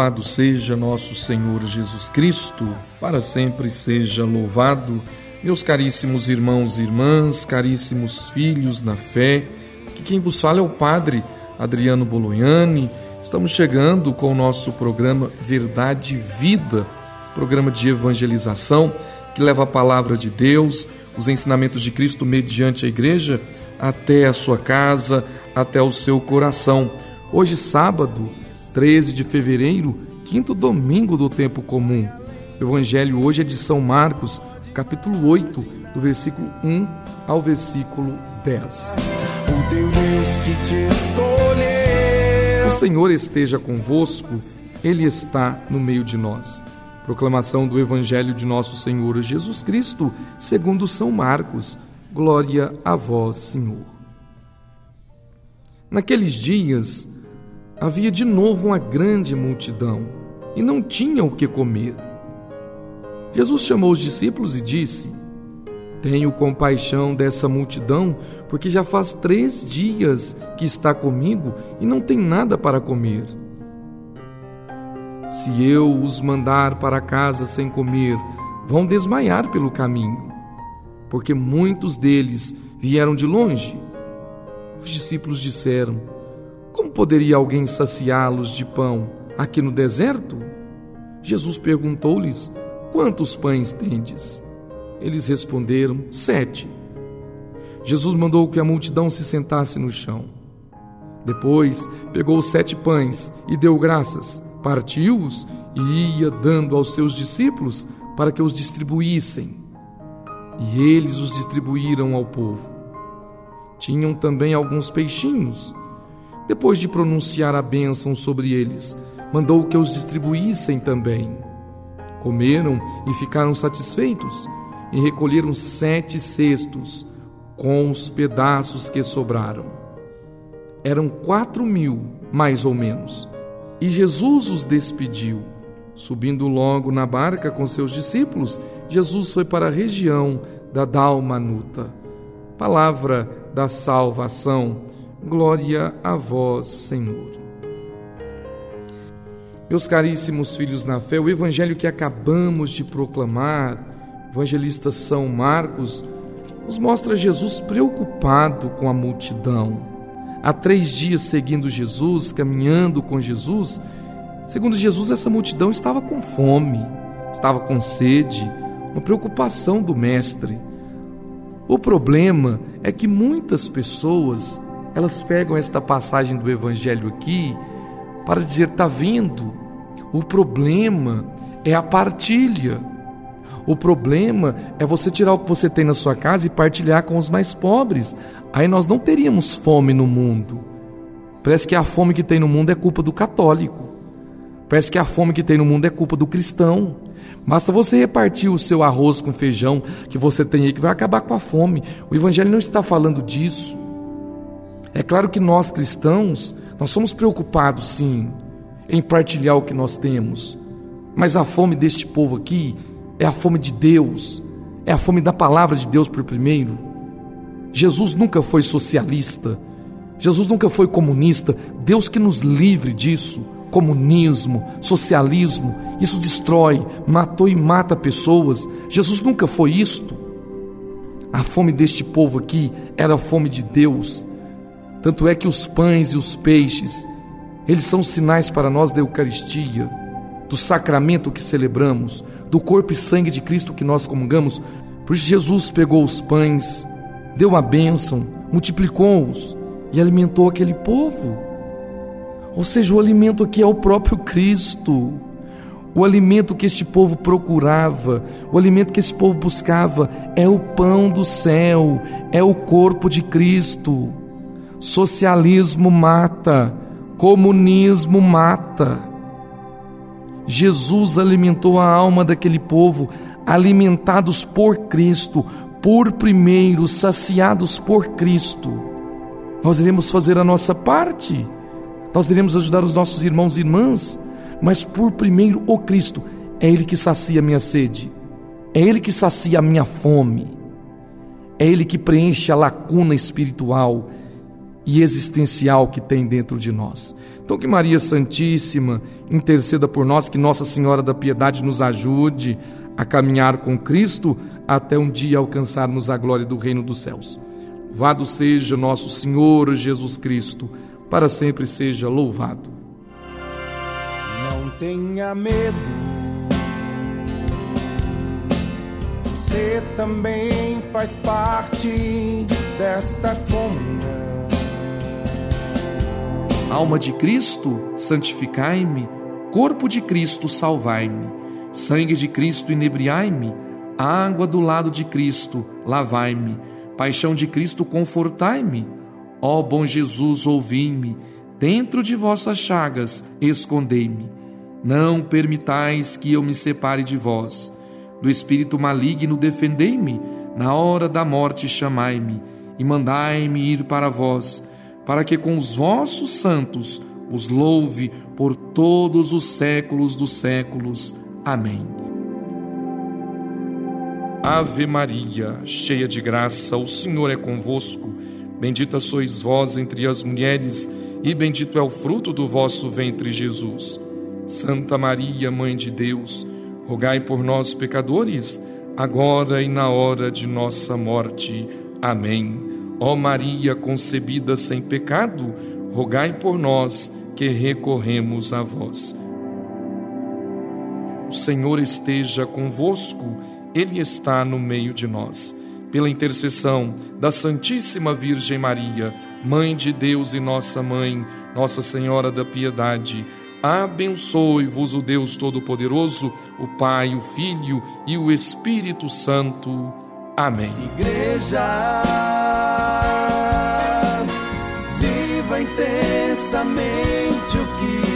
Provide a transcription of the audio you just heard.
Louvado seja nosso Senhor Jesus Cristo, para sempre seja louvado. Meus caríssimos irmãos e irmãs, caríssimos filhos na fé, que quem vos fala é o Padre Adriano Bolognani. Estamos chegando com o nosso programa Verdade e Vida, programa de evangelização que leva a palavra de Deus, os ensinamentos de Cristo mediante a igreja até a sua casa, até o seu coração. Hoje, sábado, 13 de fevereiro, quinto domingo do tempo comum. O evangelho hoje é de São Marcos, capítulo 8, do versículo 1 ao versículo 10. O Deus que te escolheu. O Senhor esteja convosco, Ele está no meio de nós. Proclamação do Evangelho de nosso Senhor Jesus Cristo, segundo São Marcos. Glória a vós, Senhor. Naqueles dias, havia de novo uma grande multidão e não tinham o que comer. Jesus chamou os discípulos e disse: Tenho compaixão dessa multidão, porque já faz três dias que está comigo e não tem nada para comer. Se eu os mandar para casa sem comer, vão desmaiar pelo caminho, porque muitos deles vieram de longe. Os discípulos disseram: poderia alguém saciá-los de pão aqui no deserto? Jesus perguntou-lhes: Quantos pães tendes? Eles responderam: Sete. Jesus mandou que a multidão se sentasse no chão. Depois pegou os sete pães e deu graças, partiu-os e ia dando aos seus discípulos para que os distribuíssem. E eles os distribuíram ao povo. Tinham também alguns peixinhos depois de pronunciar a bênção sobre eles, mandou que os distribuíssem também. Comeram e ficaram satisfeitos, e recolheram sete cestos com os pedaços que sobraram. Eram quatro mil, mais ou menos. E Jesus os despediu. Subindo logo na barca com seus discípulos, Jesus foi para a região da Dalmanuta. Palavra da salvação. Glória a vós, Senhor. Meus caríssimos filhos na fé, o evangelho que acabamos de proclamar, evangelista São Marcos, nos mostra Jesus preocupado com a multidão. Há três dias seguindo Jesus, caminhando com Jesus, segundo Jesus, essa multidão estava com fome, estava com sede, uma preocupação do Mestre. O problema é que muitas pessoas elas pegam esta passagem do Evangelho aqui para dizer: está vendo? O problema é a partilha. O problema é você tirar o que você tem na sua casa e partilhar com os mais pobres. Aí nós não teríamos fome no mundo. Parece que a fome que tem no mundo é culpa do católico. Parece que a fome que tem no mundo é culpa do cristão. Basta você repartir o seu arroz com feijão que você tem aí que vai acabar com a fome. O evangelho não está falando disso. É claro que nós cristãos, nós somos preocupados sim em partilhar o que nós temos. Mas a fome deste povo aqui é a fome de Deus, é a fome da palavra de Deus por primeiro. Jesus nunca foi socialista, Jesus nunca foi comunista. Deus que nos livre disso. Comunismo, socialismo, isso destrói, matou e mata pessoas. Jesus nunca foi isto. A fome deste povo aqui era a fome de Deus, tanto é que os pães e os peixes, eles são sinais para nós da Eucaristia, do sacramento que celebramos, do corpo e sangue de Cristo que nós comungamos. Por isso Jesus pegou os pães, deu a bênção, multiplicou-os e alimentou aquele povo. Ou seja, o alimento aqui é o próprio Cristo. O alimento que este povo procurava, o alimento que esse povo buscava é o pão do céu, é o corpo de Cristo. Socialismo mata, comunismo mata. Jesus alimentou a alma daquele povo, alimentados por Cristo, por primeiro, saciados por Cristo. Nós iremos fazer a nossa parte, nós iremos ajudar os nossos irmãos e irmãs, mas por primeiro o Cristo, é Ele que sacia a minha sede, é Ele que sacia a minha fome, é Ele que preenche a lacuna espiritual, e existencial que tem dentro de nós. Então, que Maria Santíssima interceda por nós, que Nossa Senhora da Piedade nos ajude a caminhar com Cristo até um dia alcançarmos a glória do reino dos céus. Louvado seja nosso Senhor Jesus Cristo, para sempre seja louvado. Não tenha medo, você também faz parte desta comunhão. Alma de Cristo, santificai-me, corpo de Cristo, salvai-me Sangue de Cristo, inebriai-me. Água do lado de Cristo, lavai-me. Paixão de Cristo, confortai-me. Ó bom Jesus, ouvi-me. Dentro de vossas chagas, escondei-me. Não permitais que eu me separe de vós. Do espírito maligno, defendei-me. Na hora da morte, chamai-me e mandai-me ir para vós, para que com os vossos santos os louve por todos os séculos dos séculos. Amém. Ave Maria, cheia de graça, o Senhor é convosco. Bendita sois vós entre as mulheres, e bendito é o fruto do vosso ventre, Jesus. Santa Maria, Mãe de Deus, rogai por nós, pecadores, agora e na hora de nossa morte. Amém. Ó Maria concebida sem pecado, rogai por nós que recorremos a vós. O Senhor esteja convosco, Ele está no meio de nós. Pela intercessão da Santíssima Virgem Maria, Mãe de Deus e nossa Mãe, Nossa Senhora da Piedade, abençoe-vos o Deus Todo-Poderoso, o Pai, o Filho e o Espírito Santo. Amém. Igreja, intensamente o que